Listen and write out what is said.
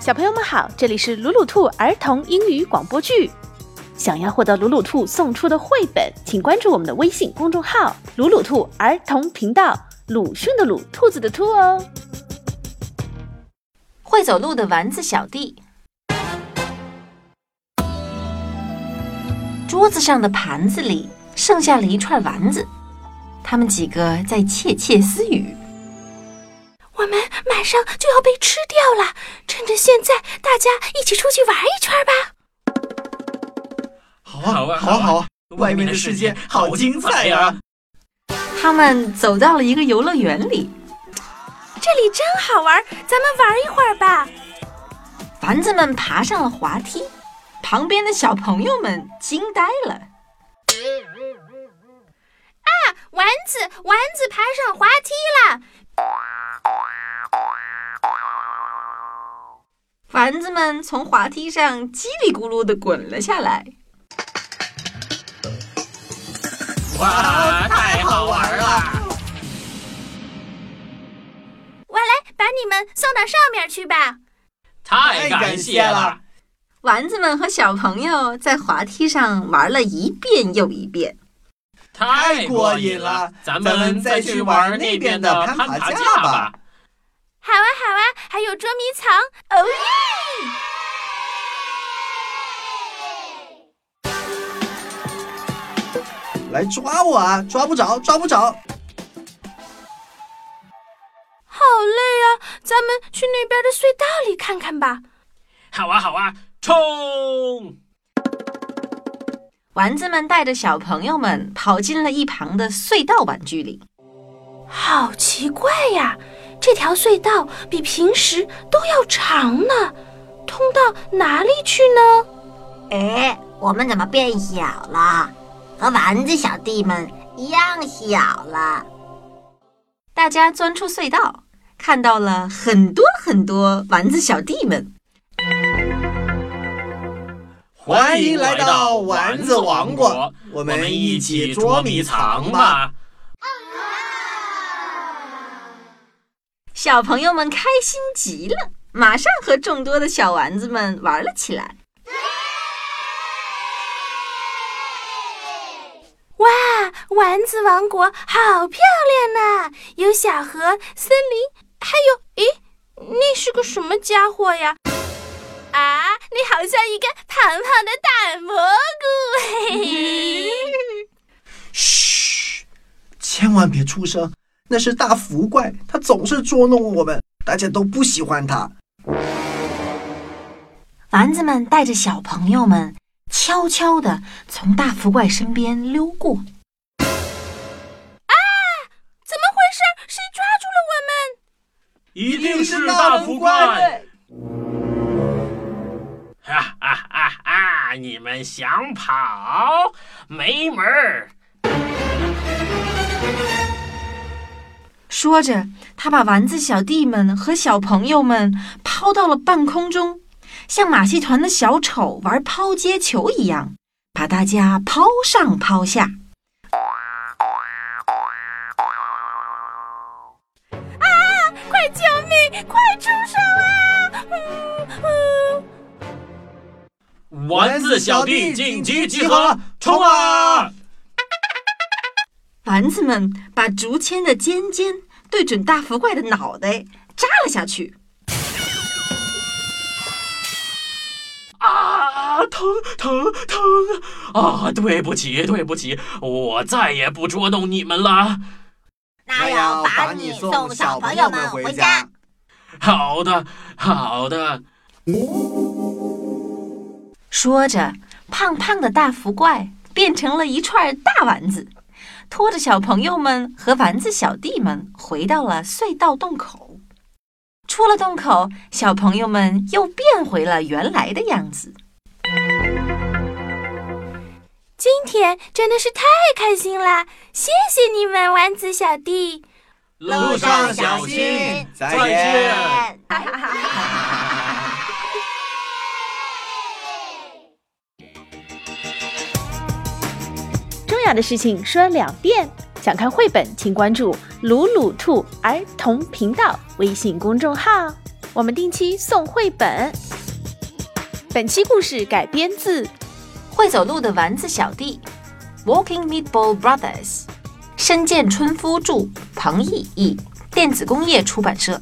小朋友们好，这里是鲁鲁兔儿童英语广播剧。想要获得鲁鲁兔送出的绘本，请关注我们的微信公众号“鲁鲁兔儿童频道”。鲁迅的鲁，兔子的兔哦。会走路的丸子小弟，桌子上的盘子里剩下了一串丸子，他们几个在窃窃私语。我们马上就要被吃掉了，趁着现在，大家一起出去玩一圈吧！好啊，好啊好啊，外面的世界好精彩呀！他们走到了一个游乐园里，这里真好玩，咱们玩一会儿吧。丸子们爬上了滑梯，旁边的小朋友们惊呆了。啊，丸子，丸子爬上滑梯了！丸子们从滑梯上叽里咕噜的滚了下来。哇，太好玩了！我来把你们送到上面去吧。太感谢了！丸子们和小朋友在滑梯上玩了一遍又一遍，太过瘾了！咱们再去玩那边的攀爬架吧。好啊，好啊，还有捉迷藏，哦耶！来抓我啊！抓不着，抓不着！好累啊，咱们去那边的隧道里看看吧。好啊，好啊，冲！丸子们带着小朋友们跑进了一旁的隧道玩具里。好奇怪呀！这条隧道比平时都要长呢，通到哪里去呢？哎，我们怎么变小了？和丸子小弟们一样小了。大家钻出隧道，看到了很多很多丸子小弟们。欢迎来到丸子王国，我们一起捉迷藏吧！小朋友们开心极了，马上和众多的小丸子们玩了起来。哇，丸子王国好漂亮呐！有小河、森林，还有……咦，那是个什么家伙呀？啊，你好像一个胖胖的大蘑菇！嘿嘿。嘘，千万别出声。那是大福怪，他总是捉弄我们，大家都不喜欢他。丸子们带着小朋友们悄悄地从大福怪身边溜过。是大福怪！哈哈哈哈！你们想跑，没门儿！说着，他把丸子小弟们和小朋友们抛到了半空中，像马戏团的小丑玩抛接球一样，把大家抛上抛下。啊！快救命！快出手啊！丸子小弟紧急集合，冲啊！丸子们把竹签的尖尖对准大福怪的脑袋扎了下去。啊，疼疼疼！啊，对不起，对不起，我再也不捉弄你们了。那要把你送小朋友们回家。好的，好的。说着，胖胖的大福怪变成了一串大丸子。拖着小朋友们和丸子小弟们回到了隧道洞口。出了洞口，小朋友们又变回了原来的样子。今天真的是太开心了，谢谢你们，丸子小弟。路上小心，再见。哈哈哈哈重要的事情说两遍。想看绘本，请关注“鲁鲁兔儿童频道”微信公众号。我们定期送绘本。本期故事改编自《会走路的丸子小弟》（Walking Meatball Brothers），深见春夫著，彭毅译，电子工业出版社。